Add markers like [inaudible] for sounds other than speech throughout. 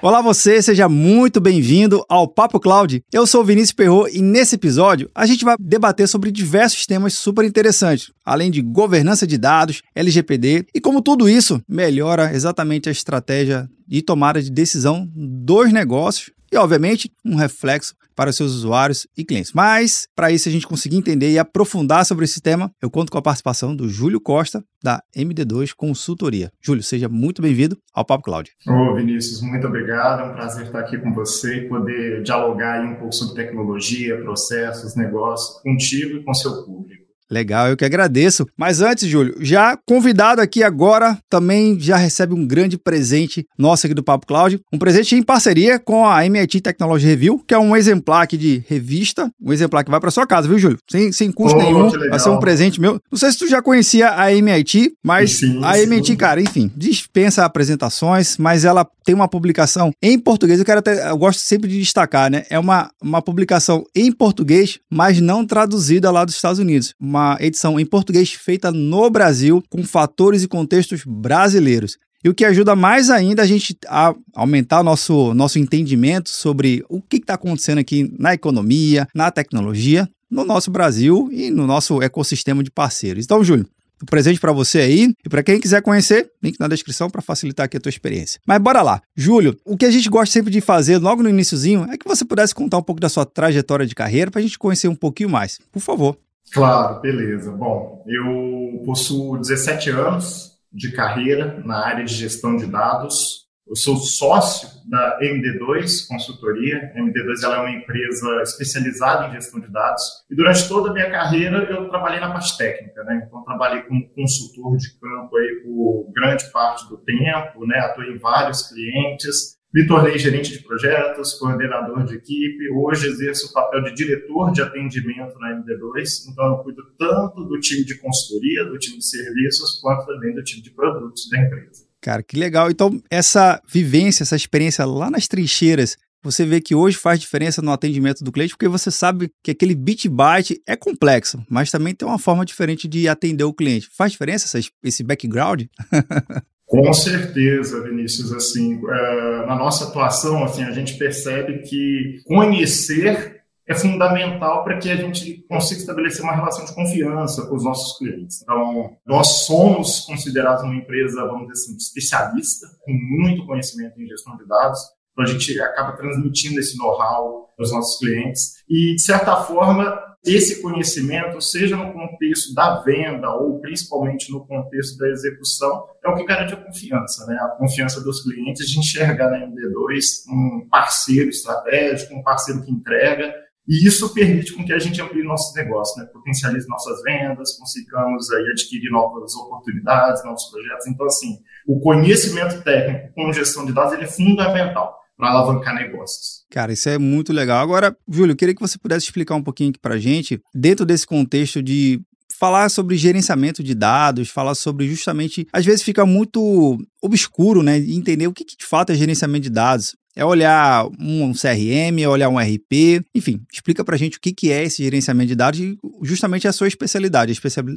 Olá você, seja muito bem-vindo ao Papo Cloud. Eu sou o Vinícius Perro e nesse episódio a gente vai debater sobre diversos temas super interessantes, além de governança de dados, LGPD e como tudo isso melhora exatamente a estratégia de tomada de decisão dos negócios e, obviamente, um reflexo para seus usuários e clientes. Mas, para isso a gente conseguir entender e aprofundar sobre esse tema, eu conto com a participação do Júlio Costa, da MD2 Consultoria. Júlio, seja muito bem-vindo ao Papo Cloud. Ô, Vinícius, muito obrigado. É um prazer estar aqui com você e poder dialogar um pouco sobre tecnologia, processos, negócios, contigo e com seu público. Legal, eu que agradeço. Mas antes, Júlio, já convidado aqui agora, também já recebe um grande presente nosso aqui do Papo Cloud. Um presente em parceria com a MIT Technology Review, que é um exemplar aqui de revista, um exemplar que vai para sua casa, viu, Júlio? Sem, sem custo oh, nenhum, vai ser um presente meu. Não sei se tu já conhecia a MIT, mas sim, a MIT, cara, enfim, dispensa apresentações, mas ela tem uma publicação em português. Eu quero até, eu gosto sempre de destacar, né? É uma, uma publicação em português, mas não traduzida lá dos Estados Unidos. Uma uma edição em português feita no Brasil, com fatores e contextos brasileiros. E o que ajuda mais ainda a gente a aumentar nosso, nosso entendimento sobre o que está acontecendo aqui na economia, na tecnologia, no nosso Brasil e no nosso ecossistema de parceiros. Então, Júlio, um presente para você aí e para quem quiser conhecer, link na descrição para facilitar aqui a tua experiência. Mas bora lá. Júlio, o que a gente gosta sempre de fazer logo no iníciozinho é que você pudesse contar um pouco da sua trajetória de carreira para a gente conhecer um pouquinho mais. Por favor. Claro, beleza. Bom, eu possuo 17 anos de carreira na área de gestão de dados. Eu sou sócio da MD2 Consultoria. A MD2 ela é uma empresa especializada em gestão de dados. E durante toda a minha carreira eu trabalhei na parte técnica, né? Então trabalhei como consultor de campo aí por grande parte do tempo, né? Atuei em vários clientes. Me tornei gerente de projetos, coordenador de equipe. Hoje exerço o papel de diretor de atendimento na MD2. Então, eu cuido tanto do time de consultoria, do time de serviços, quanto também do time de produtos da empresa. Cara, que legal. Então, essa vivência, essa experiência lá nas trincheiras, você vê que hoje faz diferença no atendimento do cliente, porque você sabe que aquele bit byte é complexo, mas também tem uma forma diferente de atender o cliente. Faz diferença esse background? [laughs] Com certeza, Vinícius. Assim, é, na nossa atuação, assim, a gente percebe que conhecer é fundamental para que a gente consiga estabelecer uma relação de confiança com os nossos clientes. Então, nós somos considerados uma empresa, vamos dizer assim, especialista, com muito conhecimento em gestão de dados. Então, a gente acaba transmitindo esse know-how aos nossos clientes. E, de certa forma, esse conhecimento, seja no contexto da venda ou principalmente no contexto da execução, é o que garante a confiança, né? A confiança dos clientes de enxergar na MD2 um parceiro estratégico, um parceiro que entrega, e isso permite com que a gente amplie nossos negócios, né? potencialize nossas vendas, consigamos aí adquirir novas oportunidades, novos projetos. Então, assim, o conhecimento técnico com gestão de dados ele é fundamental para alavancar negócios. Cara, isso é muito legal. Agora, Júlio, eu queria que você pudesse explicar um pouquinho aqui para gente, dentro desse contexto de falar sobre gerenciamento de dados, falar sobre justamente, às vezes fica muito obscuro, né, entender o que, que de fato é gerenciamento de dados. É olhar um CRM, é olhar um RP, enfim, explica pra gente o que, que é esse gerenciamento de dados e justamente a sua especialidade,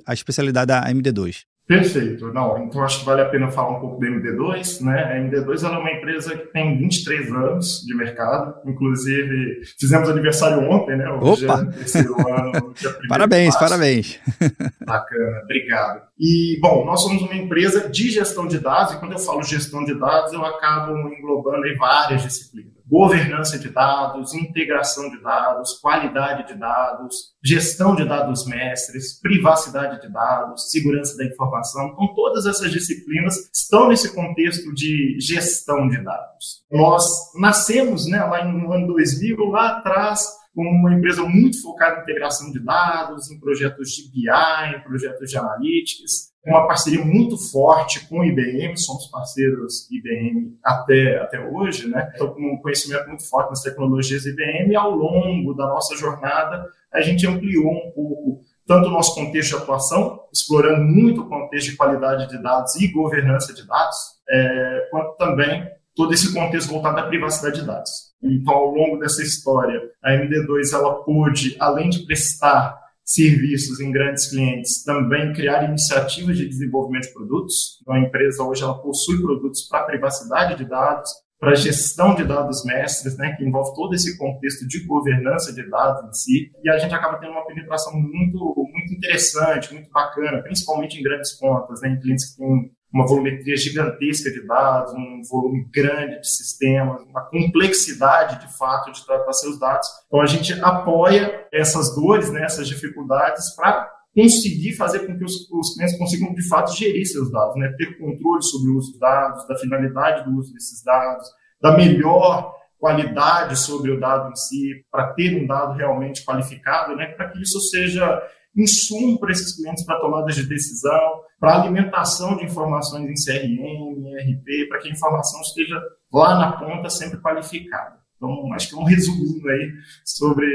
a especialidade da MD2. Perfeito. Não, então acho que vale a pena falar um pouco da MD2, né? A MD2 é uma empresa que tem 23 anos de mercado, inclusive fizemos aniversário ontem, né? Hoje Opa! É terceiro ano, parabéns, parabéns. [laughs] Bacana, obrigado. E, bom, nós somos uma empresa de gestão de dados, e quando eu falo gestão de dados, eu acabo englobando em várias disciplinas governança de dados, integração de dados, qualidade de dados, gestão de dados mestres, privacidade de dados, segurança da informação. Então, todas essas disciplinas estão nesse contexto de gestão de dados. Nós nascemos né, lá no ano 2000, lá atrás, como uma empresa muito focada em integração de dados, em projetos de BI, em projetos de analytics, uma parceria muito forte com o IBM, somos parceiros IBM até, até hoje, né? Então, com um conhecimento muito forte nas tecnologias IBM, e ao longo da nossa jornada, a gente ampliou um pouco tanto o nosso contexto de atuação, explorando muito o contexto de qualidade de dados e governança de dados, é, quanto também todo esse contexto voltado à privacidade de dados. Então, ao longo dessa história, a MD2 ela pôde, além de prestar serviços em grandes clientes, também criar iniciativas de desenvolvimento de produtos. Então, a empresa hoje ela possui produtos para privacidade de dados, para gestão de dados mestres, né, que envolve todo esse contexto de governança de dados em si, e a gente acaba tendo uma penetração muito, muito interessante, muito bacana, principalmente em grandes contas, né, em clientes que têm uma volumetria gigantesca de dados, um volume grande de sistemas, uma complexidade de fato de tratar seus dados. Então a gente apoia essas dores, né, essas dificuldades para conseguir fazer com que os, os, clientes consigam de fato gerir seus dados, né, ter controle sobre o uso dos dados, da finalidade do uso desses dados, da melhor qualidade sobre o dado em si, para ter um dado realmente qualificado, né, para que isso seja insumo para esses clientes para tomadas de decisão, para alimentação de informações em CRM, ERP, para que a informação esteja lá na ponta sempre qualificada. Então, acho que é um resuminho aí sobre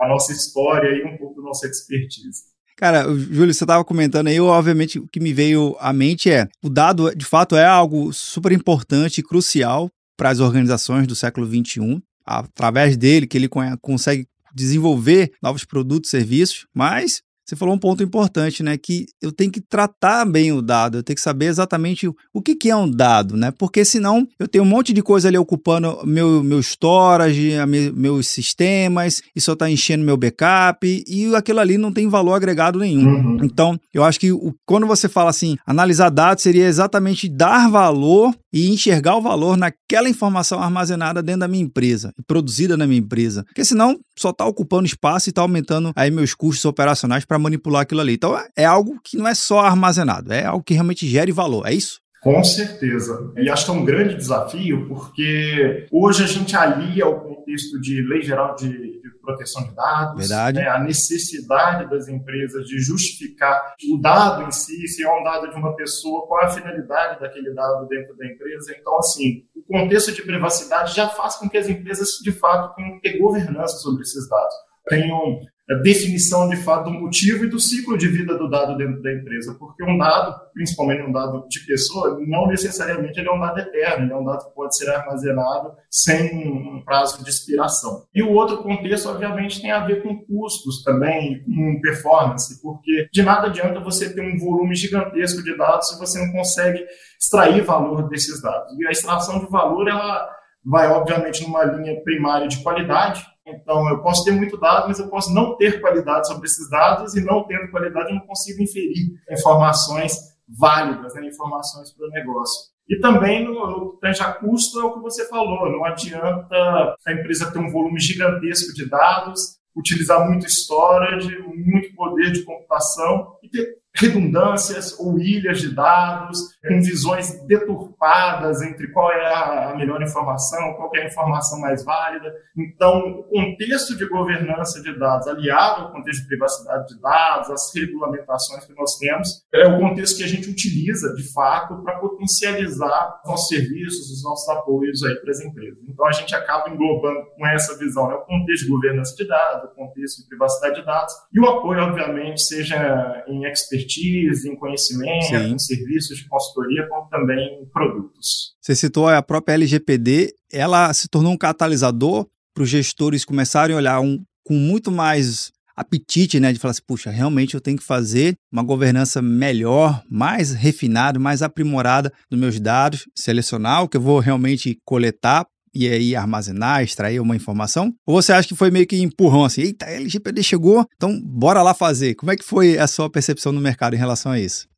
a nossa história e um pouco da nossa expertise. Cara, Júlio, você estava comentando aí, obviamente o que me veio à mente é, o dado de fato é algo super importante e crucial para as organizações do século XXI, através dele que ele consegue desenvolver novos produtos e serviços, mas você falou um ponto importante, né? Que eu tenho que tratar bem o dado, eu tenho que saber exatamente o que, que é um dado, né? Porque senão eu tenho um monte de coisa ali ocupando meu, meu storage, meus sistemas, e só está enchendo meu backup, e aquilo ali não tem valor agregado nenhum. Uhum. Então, eu acho que o, quando você fala assim, analisar dados seria exatamente dar valor e enxergar o valor naquela informação armazenada dentro da minha empresa, produzida na minha empresa. Porque senão só está ocupando espaço e está aumentando aí meus custos operacionais para manipular aquilo ali. Então é algo que não é só armazenado, é algo que realmente gere valor, é isso? Com certeza. E acho que é um grande desafio, porque hoje a gente alia o contexto de lei geral de, de proteção de dados, né, a necessidade das empresas de justificar o dado em si, se é um dado de uma pessoa, qual é a finalidade daquele dado dentro da empresa. Então, assim, o contexto de privacidade já faz com que as empresas, de fato, tenham que ter governança sobre esses dados tenham definição de fato do motivo e do ciclo de vida do dado dentro da empresa, porque um dado, principalmente um dado de pessoa, não necessariamente ele é um dado eterno, ele é um dado que pode ser armazenado sem um prazo de expiração. E o outro contexto, obviamente, tem a ver com custos também, com performance, porque de nada adianta você ter um volume gigantesco de dados se você não consegue extrair valor desses dados. E a extração de valor, ela vai, obviamente, numa linha primária de qualidade, então, eu posso ter muito dado, mas eu posso não ter qualidade sobre esses dados e não tendo qualidade eu não consigo inferir informações válidas, né, informações para o negócio. E também no, no que a custo é o que você falou, não adianta a empresa ter um volume gigantesco de dados, utilizar muito storage, muito poder de computação e ter redundâncias ou ilhas de dados, com visões deturpadas entre qual é a melhor informação, qual é a informação mais válida. Então, o contexto de governança de dados, aliado ao contexto de privacidade de dados, as regulamentações que nós temos, é o contexto que a gente utiliza, de fato, para potencializar os nossos serviços, os nossos apoios aí para as empresas. Então, a gente acaba englobando com essa visão né, o contexto de governança de dados, o contexto de privacidade de dados, e o apoio, obviamente, seja em expertise expertise, em conhecimento, em serviços de consultoria, como também em produtos. Você citou a própria LGPD, ela se tornou um catalisador para os gestores começarem a olhar um, com muito mais apetite, né, de falar assim, puxa, realmente eu tenho que fazer uma governança melhor, mais refinada, mais aprimorada dos meus dados, selecionar o que eu vou realmente coletar e aí armazenar, extrair uma informação? Ou você acha que foi meio que empurrão assim, eita, a LGPD chegou, então bora lá fazer. Como é que foi a sua percepção no mercado em relação a isso?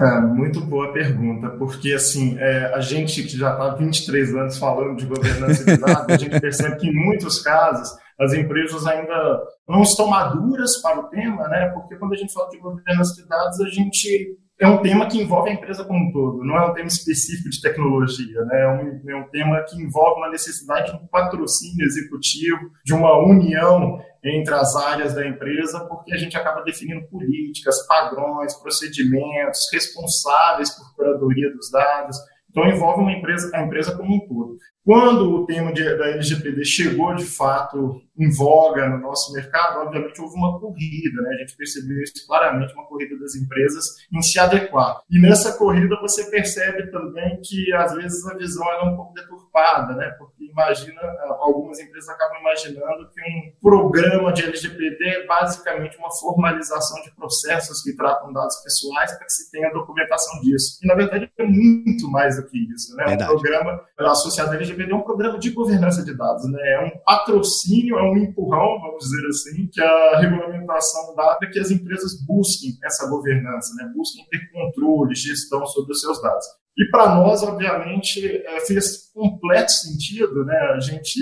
É, muito boa pergunta, porque assim, é, a gente que já está há 23 anos falando de governança de dados, a gente percebe que em muitos casos as empresas ainda não estão maduras para o tema, né? Porque quando a gente fala de governança de dados, a gente é um tema que envolve a empresa como um todo, não é um tema específico de tecnologia, né? é, um, é um tema que envolve uma necessidade de um patrocínio executivo, de uma união entre as áreas da empresa, porque a gente acaba definindo políticas, padrões, procedimentos, responsáveis por curadoria dos dados. Então, envolve uma empresa, a empresa como um todo. Quando o tema de, da LGPD chegou de fato em voga no nosso mercado, obviamente houve uma corrida, né? A gente percebeu isso claramente, uma corrida das empresas em se adequar. E nessa corrida você percebe também que às vezes a visão é um pouco deturpada, né? Porque imagina, algumas empresas acabam imaginando que um programa de LGPD é basicamente uma formalização de processos que tratam dados pessoais para que se tenha documentação disso. E na verdade é muito mais do que isso, né? Verdade. Um programa associado à LGPD LGPD é um programa de governança de dados, né? É um patrocínio, é um empurrão, vamos dizer assim, que a regulamentação dá para que as empresas busquem essa governança, né? Busquem ter controle, gestão sobre os seus dados. E para nós, obviamente, é, fez completo sentido, né? A gente,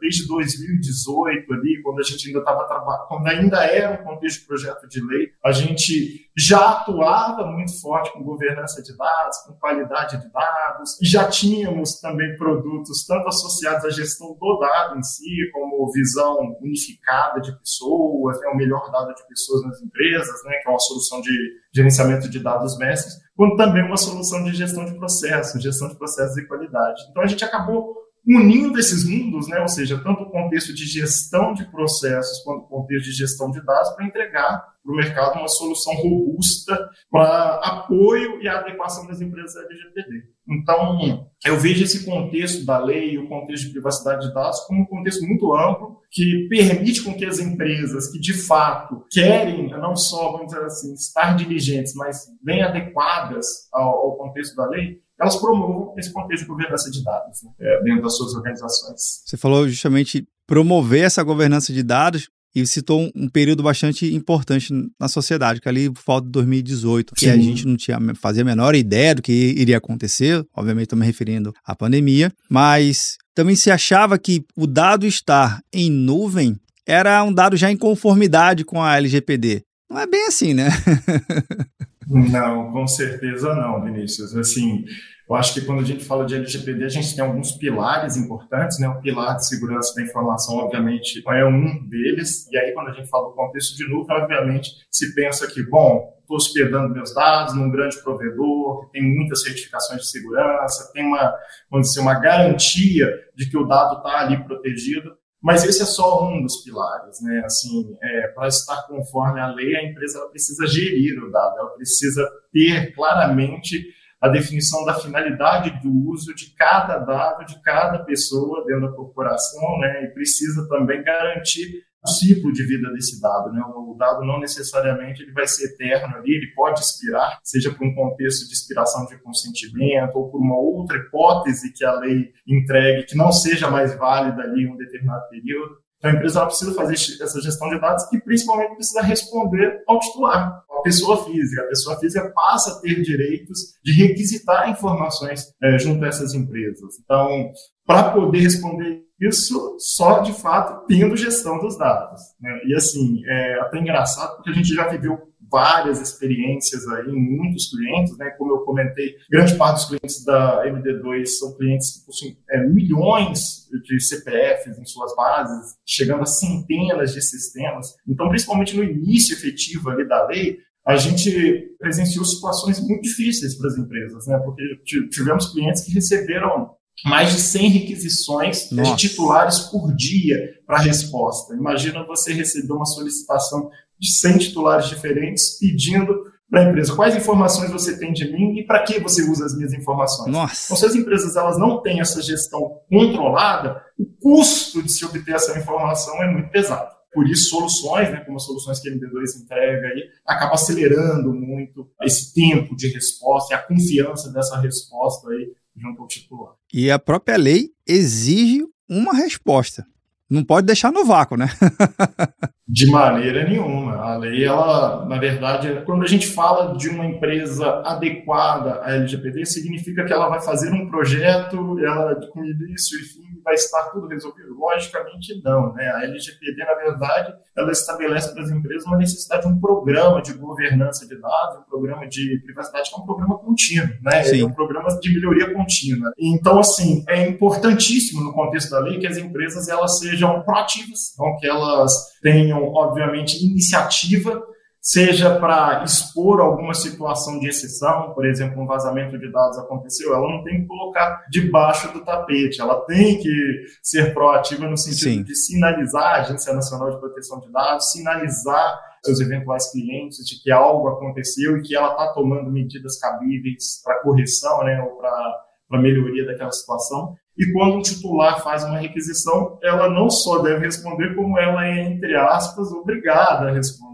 desde 2018 ali, quando a gente ainda estava trabalhando, quando ainda era um contexto de projeto de lei, a gente já atuava muito forte com governança de dados, com qualidade de dados, e já tínhamos também produtos tanto associados à gestão do dado em si, como visão unificada de pessoas, né? o melhor dado de pessoas nas empresas, né? Que é uma solução de gerenciamento de dados mestres, quanto também uma solução de gestão de processos, gestão de processos e qualidade. Então, a gente acabou unindo esses mundos, né? ou seja, tanto o contexto de gestão de processos quanto o contexto de gestão de dados, para entregar para o mercado uma solução robusta para apoio e adequação das empresas LGPD. Então, eu vejo esse contexto da lei o contexto de privacidade de dados como um contexto muito amplo que permite com que as empresas que de fato querem não só, vamos dizer assim, estar diligentes, mas bem adequadas ao, ao contexto da lei, elas promovam esse contexto de governança de dados né, é, dentro das suas organizações. Você falou justamente promover essa governança de dados e citou um, período bastante importante na sociedade, que ali por falta de 2018, que Sim. a gente não tinha fazia a menor ideia do que iria acontecer, obviamente estou me referindo à pandemia, mas também se achava que o dado estar em nuvem era um dado já em conformidade com a LGPD. Não é bem assim, né? [laughs] não, com certeza não, Vinícius. Assim, eu acho que quando a gente fala de LGPD, a gente tem alguns pilares importantes, né? O pilar de segurança da informação, obviamente, é um deles. E aí, quando a gente fala do contexto de nuvem, obviamente, se pensa que, bom, estou hospedando meus dados num grande provedor, que tem muitas certificações de segurança, tem uma, vamos dizer, uma garantia de que o dado está ali protegido. Mas esse é só um dos pilares, né? Assim, é, para estar conforme a lei, a empresa precisa gerir o dado, ela precisa ter claramente a definição da finalidade do uso de cada dado de cada pessoa dentro da corporação, né? E precisa também garantir o ciclo de vida desse dado, né? O dado não necessariamente ele vai ser eterno ali, ele pode expirar, seja por um contexto de expiração de consentimento ou por uma outra hipótese que a lei entregue que não seja mais válida ali em um determinado período. Então, a empresa precisa fazer essa gestão de dados e, principalmente, precisa responder ao titular, a pessoa física. A pessoa física passa a ter direitos de requisitar informações é, junto a essas empresas. Então, para poder responder isso, só de fato tendo gestão dos dados. Né? E, assim, é até engraçado, porque a gente já viveu várias experiências aí em muitos clientes, né? Como eu comentei, grande parte dos clientes da MD2 são clientes que possuem é, milhões de CPFs em suas bases, chegando a centenas de sistemas. Então, principalmente no início efetivo ali da lei, a gente presenciou situações muito difíceis para as empresas, né? Porque tivemos clientes que receberam mais de 100 requisições Nossa. de titulares por dia para resposta. Imagina você receber uma solicitação de 100 titulares diferentes pedindo para a empresa quais informações você tem de mim e para que você usa as minhas informações. Nossa. Então, se as empresas elas não têm essa gestão controlada, o custo de se obter essa informação é muito pesado. Por isso, soluções, né, como as soluções que a MD2 entrega, aí, acaba acelerando muito esse tempo de resposta e a confiança dessa resposta aí junto ao titular. E a própria lei exige uma resposta. não pode deixar no vácuo, né? [laughs] De maneira nenhuma. A lei, ela, na verdade, quando a gente fala de uma empresa adequada à LGPD, significa que ela vai fazer um projeto, ela com início e fim vai estar tudo resolvido. Logicamente não, né? A LGPD, na verdade, ela estabelece para as empresas uma necessidade de um programa de governança de dados, um programa de privacidade que é um programa contínuo, né? Sim. É um programa de melhoria contínua. Então, assim, é importantíssimo no contexto da lei que as empresas elas sejam proativas, então que elas tenham, obviamente, iniciativa, seja para expor alguma situação de exceção, por exemplo, um vazamento de dados aconteceu, ela não tem que colocar debaixo do tapete, ela tem que ser proativa no sentido Sim. de sinalizar a Agência Nacional de Proteção de Dados, sinalizar seus eventuais clientes de que algo aconteceu e que ela está tomando medidas cabíveis para correção, né, ou para melhoria daquela situação. E quando um titular faz uma requisição, ela não só deve responder, como ela é, entre aspas, obrigada a responder.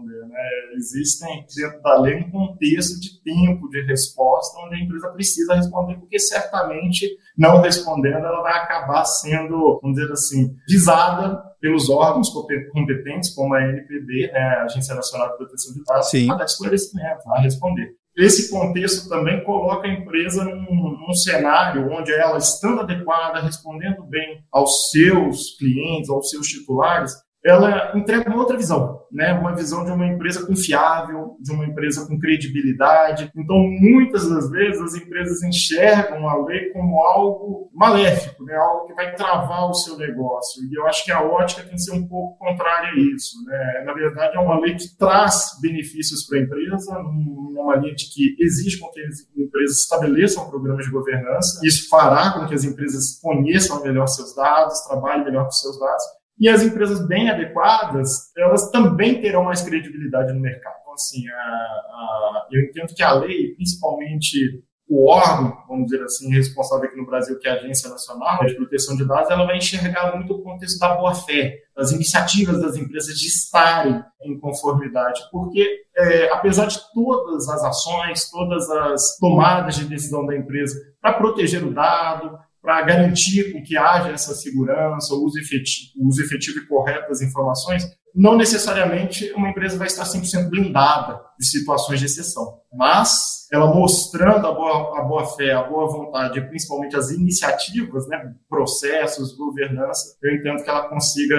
Existem dentro da lei um contexto de tempo de resposta onde a empresa precisa responder, porque certamente não respondendo ela vai acabar sendo, vamos dizer assim, visada pelos órgãos competentes, como a NPD, né, a Agência Nacional de Proteção de Dados, Sim. a dar esclarecimento, a responder. Esse contexto também coloca a empresa num, num, cenário onde ela, estando adequada, respondendo bem aos seus clientes, aos seus titulares, ela entrega uma outra visão, né? Uma visão de uma empresa confiável, de uma empresa com credibilidade. Então, muitas das vezes as empresas enxergam a lei como algo maléfico, né? Algo que vai travar o seu negócio. E eu acho que a ótica tem que ser um pouco contrária a isso, né? Na verdade, é uma lei que traz benefícios para a empresa, numa linha de que exige com que as empresas estabeleçam programas de governança. Isso fará com que as empresas conheçam melhor seus dados, trabalhem melhor com seus dados e as empresas bem adequadas, elas também terão mais credibilidade no mercado. Então, assim, a, a, eu entendo que a lei, principalmente o órgão, vamos dizer assim, responsável aqui no Brasil, que é a Agência Nacional de Proteção de Dados, ela vai enxergar muito o contexto da boa-fé, das iniciativas das empresas de estarem em conformidade, porque é, apesar de todas as ações, todas as tomadas de decisão da empresa para proteger o dado, para garantir que haja essa segurança, o uso efetivo, uso efetivo e correto das informações, não necessariamente uma empresa vai estar 100% blindada de situações de exceção, mas ela mostrando a boa, a boa fé, a boa vontade, principalmente as iniciativas, né, processos, governança, eu entendo que ela consiga,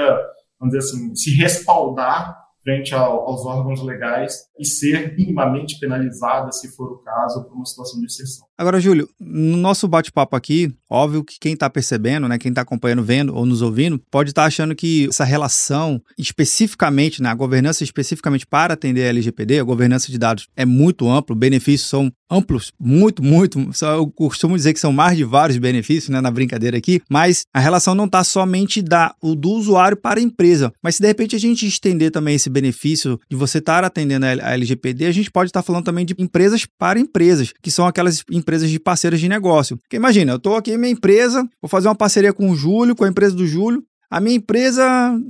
vamos dizer assim, se respaldar frente ao, aos órgãos legais e ser minimamente penalizada, se for o caso, por uma situação de exceção. Agora, Júlio, no nosso bate-papo aqui, óbvio que quem está percebendo, né, quem está acompanhando, vendo ou nos ouvindo, pode estar tá achando que essa relação especificamente, né, a governança especificamente para atender a LGPD, a governança de dados é muito amplo, benefícios são amplos, muito, muito. Eu costumo dizer que são mais de vários benefícios, né, na brincadeira aqui, mas a relação não está somente da, o do usuário para a empresa. Mas se de repente a gente estender também esse benefício de você estar atendendo a LGPD, a gente pode estar falando também de empresas para empresas, que são aquelas empresas de parceiras de negócio. Porque imagina, eu estou aqui minha empresa, vou fazer uma parceria com o Júlio, com a empresa do Júlio, a minha empresa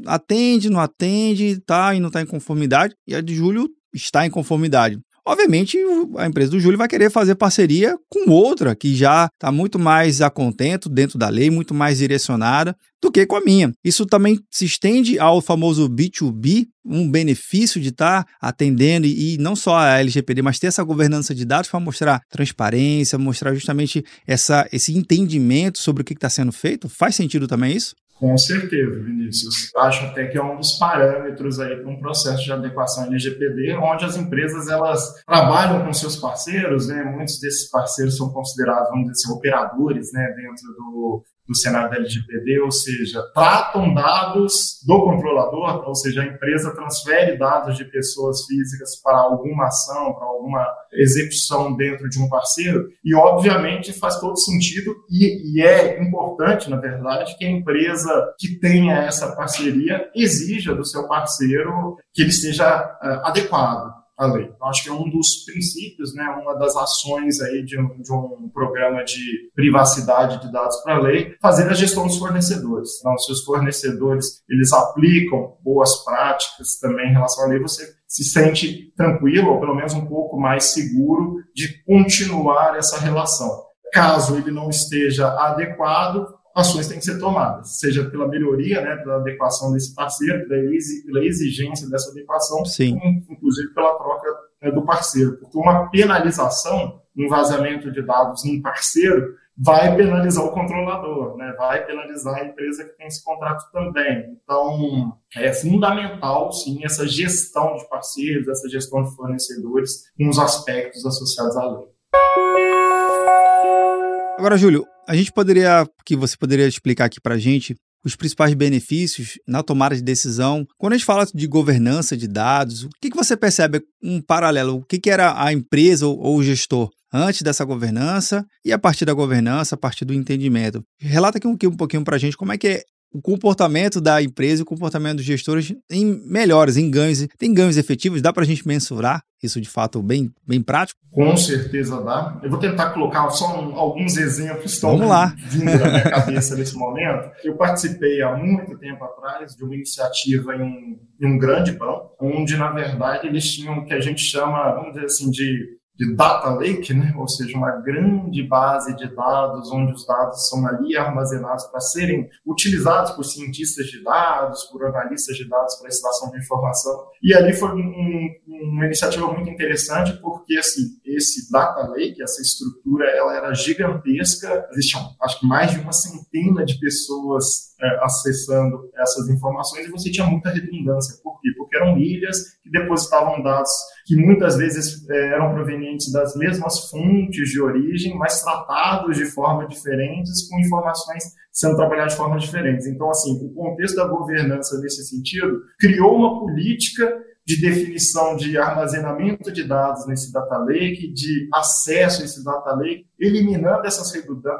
atende, não atende, está e não está em conformidade, e a de Júlio está em conformidade. Obviamente, a empresa do Júlio vai querer fazer parceria com outra que já está muito mais a contento dentro da lei, muito mais direcionada do que com a minha. Isso também se estende ao famoso B2B, um benefício de estar tá atendendo e não só a LGPD, mas ter essa governança de dados para mostrar transparência, mostrar justamente essa, esse entendimento sobre o que está sendo feito. Faz sentido também isso? Com certeza, Vinícius. Acho até que é um dos parâmetros aí para um processo de adequação LGPD, onde as empresas elas trabalham com seus parceiros, né? Muitos desses parceiros são considerados, vamos dizer assim, operadores, né, dentro do, do cenário da LGPD, ou seja, tratam dados do controlador, ou seja, a empresa transfere dados de pessoas físicas para alguma ação, para alguma execução dentro de um parceiro, e obviamente faz todo sentido e, e é importante, na verdade, que a empresa que tenha essa parceria exija do seu parceiro que ele esteja uh, adequado a lei. Eu acho que é um dos princípios, né, uma das ações aí de um, de um programa de privacidade de dados para a lei, fazer a gestão dos fornecedores. Então, se os fornecedores eles aplicam boas práticas também em relação à lei, você se sente tranquilo, ou pelo menos um pouco mais seguro de continuar essa relação. Caso ele não esteja adequado, ações têm que ser tomadas, seja pela melhoria, né, pela adequação desse parceiro, pela exigência dessa adequação, Sim. Inclusive pela troca né, do parceiro. Porque uma penalização, um vazamento de dados num parceiro, vai penalizar o controlador, né? vai penalizar a empresa que tem esse contrato também. Então, é fundamental, sim, essa gestão de parceiros, essa gestão de fornecedores, com os aspectos associados à lei. Agora, Júlio, a gente poderia, que você poderia explicar aqui para a gente os principais benefícios na tomada de decisão. Quando a gente fala de governança de dados, o que, que você percebe um paralelo? O que, que era a empresa ou, o gestor antes dessa governança e a partir da governança, a partir do entendimento. Relata aqui um, um pouquinho para a gente como é que é o comportamento da empresa e o comportamento dos gestores em melhores, em ganhos. Tem ganhos efetivos? Dá para a gente mensurar isso de fato bem, bem prático? Com certeza dá. Eu vou tentar colocar só um, alguns exemplos estão Vamos lá. vindo na minha cabeça nesse momento. Eu participei há muito tempo atrás de uma iniciativa em um, em um grande banco, onde, na verdade, eles tinham o que a gente chama, vamos dizer assim, de de data lake, né? ou seja, uma grande base de dados onde os dados são ali armazenados para serem utilizados por cientistas de dados, por analistas de dados para extração de informação. E ali foi um, uma iniciativa muito interessante porque assim, esse data lake, essa estrutura, ela era gigantesca, existiam acho que mais de uma centena de pessoas é, acessando essas informações e você tinha muita redundância. Por quê? Porque eram ilhas que depositavam dados que muitas vezes é, eram provenientes das mesmas fontes de origem, mas tratados de forma diferentes, com informações sendo trabalhadas de formas diferentes. Então, assim, o contexto da governança nesse sentido criou uma política de definição de armazenamento de dados nesse data lake, de acesso a esse data lake, eliminando essas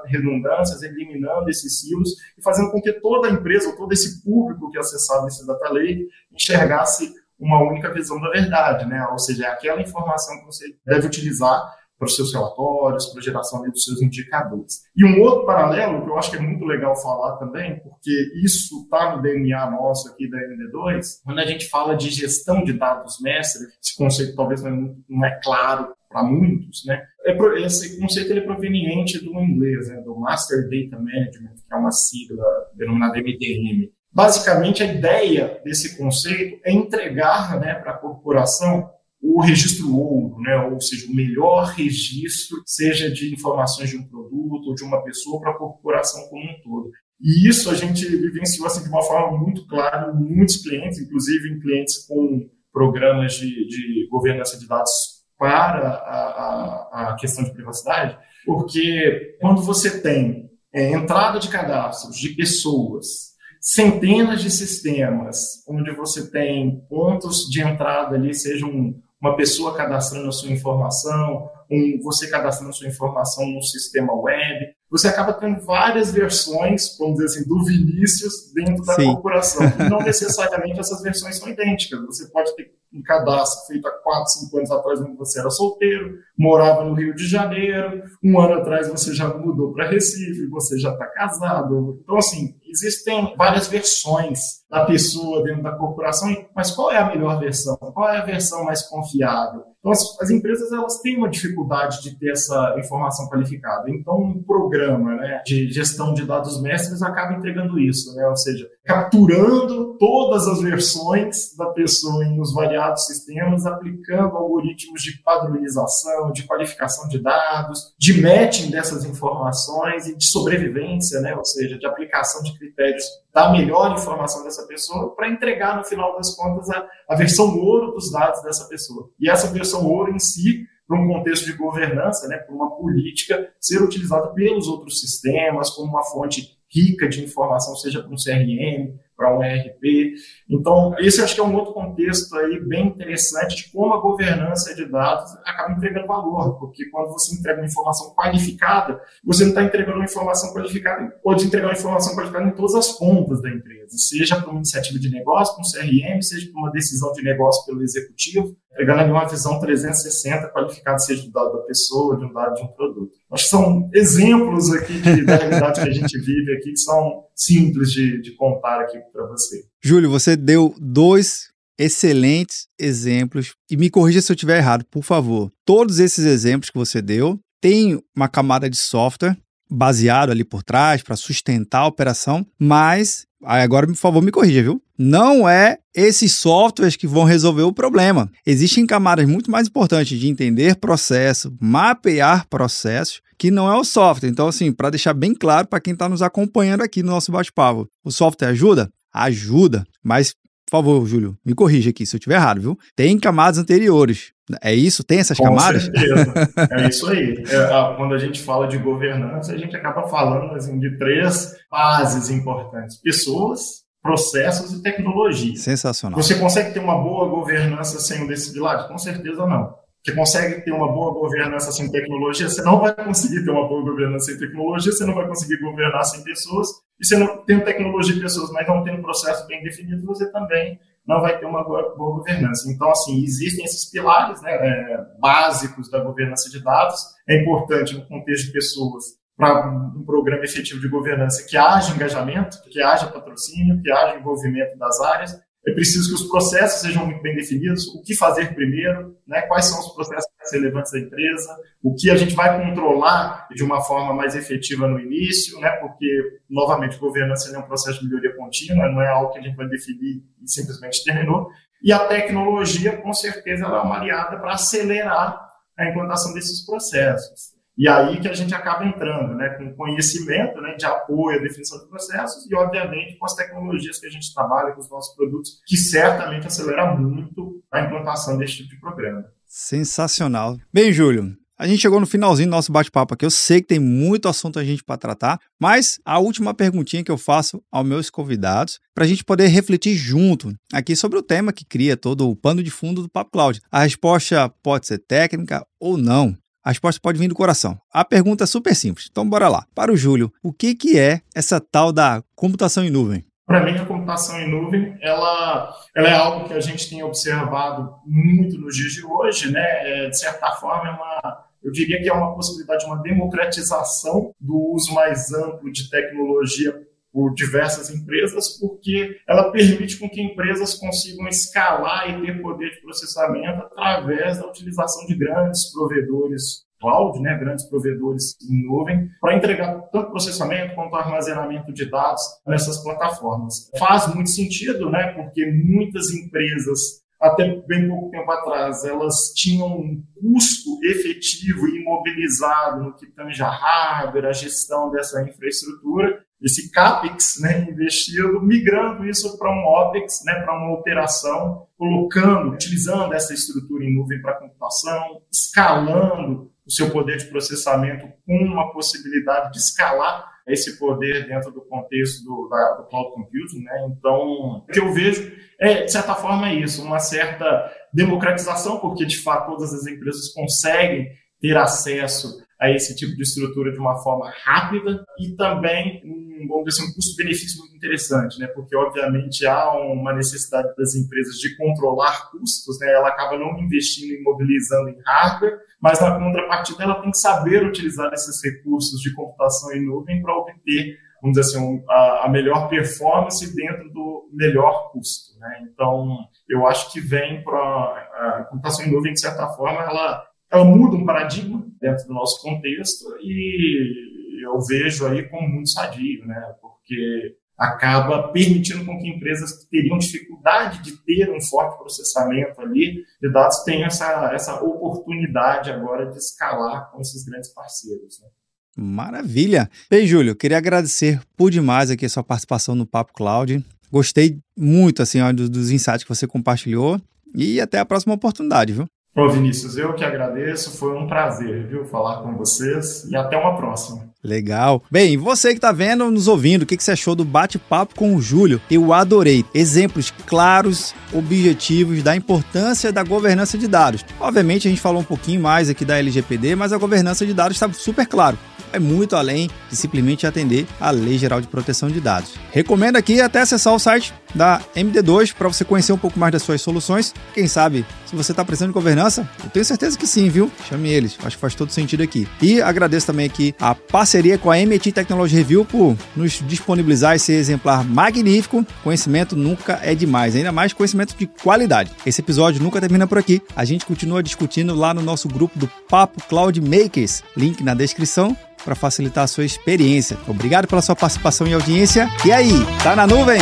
redundâncias, eliminando esses silos e fazendo com que toda a empresa, todo esse público que acessava esse data lake enxergasse uma única visão da verdade, né? Ou seja, é aquela informação que você deve utilizar para os seus relatórios, para a geração dos seus indicadores. E um outro paralelo, que eu acho que é muito legal falar também, porque isso está no DNA nosso aqui da MD2, quando a gente fala de gestão de dados mestre, esse conceito talvez não é, claro para muitos, né? É esse conceito é proveniente do inglês, né? do Master Data Management, que é uma sigla denominada MDM. Basicamente, a ideia desse conceito é entregar né, para a corporação o registro ouro, né? ou seja, o melhor registro, seja de informações de um produto ou de uma pessoa para a corporação como um todo. E isso a gente vivenciou assim, de uma forma muito clara em muitos clientes, inclusive em clientes com programas de, de governança de dados para a, a, a, questão de privacidade, porque quando você tem é, entrada de cadastros de pessoas centenas de sistemas, onde você tem pontos de entrada ali, seja um, uma pessoa cadastrando a sua informação, um, você cadastrando a sua informação no sistema web, você acaba tendo várias versões, vamos dizer assim, do Vinícius dentro da Sim. corporação. [laughs] E não necessariamente essas versões são idênticas. Você pode ter um cadastro feito há 4, 5 anos atrás, quando você era solteiro, morava no Rio de Janeiro, um ano atrás você já mudou para Recife, você já está casado. Então, assim, existem várias versões da pessoa dentro da corporação, mas qual é a melhor versão? Qual é a versão mais confiável? Então, as, as empresas elas têm uma dificuldade de ter essa informação qualificada. Então, um programa né, de gestão de dados mestres acaba entregando isso, né? ou seja, capturando todas as versões da pessoa em os variados sistemas, aplicando algoritmos de padronização, de qualificação de dados, de matching dessas informações e de sobrevivência, né? ou seja, de aplicação de critérios da melhor informação dessa pessoa para entregar, no final das contas, a, a versão ouro dos dados dessa pessoa. E essa versão ouro em si, para um contexto de governança, né, para uma política, ser utilizada pelos outros sistemas como uma fonte rica de informação, seja para um CRM, para um ERP. Então, esse acho que é um outro contexto aí bem interessante de como a governança de dados acaba entregando valor, porque quando você entrega uma informação qualificada, você não está entregando uma informação qualificada, pode entregar uma informação qualificada em todas as pontas da empresa, seja para uma iniciativa de negócio, para um CRM, seja para uma decisão de negócio pelo executivo, entregando ali uma visão 360 qualificada, seja do dado da pessoa, de um dado de um produto. Acho que são exemplos aqui de, da [laughs] realidade que a gente vive aqui, que são simples de, de contar aqui para você. Júlio, você deu dois excelentes exemplos e me corrija se eu estiver errado, por favor. Todos esses exemplos que você deu têm uma camada de software baseado ali por trás para sustentar a operação, mas agora, por favor, me corrija, viu? Não é esses softwares que vão resolver o problema. Existem camadas muito mais importantes de entender processo, mapear processos, que não é o software. Então, assim, para deixar bem claro para quem está nos acompanhando aqui no nosso bate-papo, o software ajuda? Ajuda, mas por favor, Júlio, me corrija aqui se eu estiver errado, viu? Tem camadas anteriores. É isso? Tem essas Com camadas? certeza. [laughs] É isso aí. É, quando a gente fala de governança, a gente acaba falando assim, de três bases importantes: pessoas, processos e tecnologia. Sensacional. Você consegue ter uma boa governança sem um desses pilares? Com certeza não. Você consegue ter uma boa governança sem tecnologia? Você não vai conseguir ter uma boa governança sem tecnologia, você não vai conseguir governar sem pessoas, e você não tem tecnologia e pessoas, mas não tem um processo bem definido, você também não vai ter uma boa, boa governança. Então, assim, existem esses pilares né, é, básicos da governança de dados. É importante, no contexto de pessoas, para um programa efetivo de governança, que haja engajamento, que haja patrocínio, que haja envolvimento das áreas, é preciso que os processos sejam muito bem definidos, o que fazer primeiro, né, quais são os processos mais relevantes da empresa, o que a gente vai controlar de uma forma mais efetiva no início, né, porque, novamente, governança é um processo de melhoria contínua, não é algo que a gente vai definir e simplesmente terminou. E a tecnologia, com certeza, ela é uma aliada para acelerar a implantação desses processos. E aí que a gente acaba entrando, né, com conhecimento, né, de apoio à definição de processos e, obviamente, com as tecnologias que a gente trabalha com os nossos produtos, que certamente acelera muito a implantação desse tipo de programa. Sensacional. Bem, Júlio, a gente chegou no finalzinho do nosso bate-papo aqui. Eu sei que tem muito assunto a gente para tratar, mas a última perguntinha que eu faço aos meus convidados, para a gente poder refletir junto aqui sobre o tema que cria todo o pano de fundo do Papo Cloud. A resposta pode ser técnica ou não. A resposta pode vir do coração. A pergunta é super simples. Então, bora lá. Para o Júlio, o que, que é essa tal da computação em nuvem? Para mim, a computação em nuvem, ela, ela é algo que a gente tem observado muito nos dias de hoje, né? É, de certa forma, é uma, eu diria que é uma possibilidade de uma democratização do uso mais amplo de tecnologia por diversas empresas, porque ela permite com que empresas consigam escalar e ter poder de processamento através da utilização de grandes provedores cloud, né, grandes provedores em nuvem, para entregar tanto processamento quanto armazenamento de dados nessas plataformas. Faz muito sentido, né, porque muitas empresas até bem pouco tempo atrás, elas tinham um custo efetivo e imobilizado no que tange a hardware, a gestão dessa infraestrutura, esse CAPEX né, investido, migrando isso para um OPEX, né, para uma operação, colocando, utilizando essa estrutura em nuvem para computação, escalando o seu poder de processamento com uma possibilidade de escalar esse poder dentro do contexto do, da, do cloud computing. Né? Então, o que eu vejo é, de certa forma, isso, uma certa democratização, porque, de fato, todas as empresas conseguem ter acesso a esse tipo de estrutura de uma forma rápida e também um, vamos dizer, assim, um custo-benefício muito interessante, né? porque obviamente há uma necessidade das empresas de controlar custos, né? ela acaba não investindo e mobilizando em hardware, mas na contrapartida ela tem que saber utilizar esses recursos de computação em nuvem para obter, vamos dizer assim, a, a melhor performance dentro do melhor custo. Né? Então, eu acho que vem para a computação em nuvem, de certa forma, ela ela muda um paradigma dentro do nosso contexto e eu vejo aí como muito sadio, né? Porque acaba permitindo com que empresas que teriam dificuldade de ter um forte processamento ali de dados tenham essa, essa oportunidade agora de escalar com esses grandes parceiros. Né? Maravilha! Bem, Júlio, queria agradecer por demais aqui a sua participação no Papo Cloud. Gostei muito assim ó, dos insights que você compartilhou e até a próxima oportunidade, viu? Ô Vinícius, eu que agradeço, foi um prazer, viu, falar com vocês e até uma próxima. Legal. Bem, você que está vendo, nos ouvindo, o que, que você achou do bate-papo com o Júlio? Eu adorei. Exemplos claros, objetivos da importância da governança de dados. Obviamente, a gente falou um pouquinho mais aqui da LGPD, mas a governança de dados está super claro é muito além de simplesmente atender à Lei Geral de Proteção de Dados. Recomendo aqui até acessar o site da MD2 para você conhecer um pouco mais das suas soluções. Quem sabe, se você está precisando de governança, eu tenho certeza que sim, viu? Chame eles, acho que faz todo sentido aqui. E agradeço também aqui a parceria com a MIT Technology Review por nos disponibilizar esse exemplar magnífico. Conhecimento nunca é demais, ainda mais conhecimento de qualidade. Esse episódio nunca termina por aqui. A gente continua discutindo lá no nosso grupo do Papo Cloud Makers, link na descrição para facilitar a sua experiência. Obrigado pela sua participação e audiência. E aí, tá na nuvem?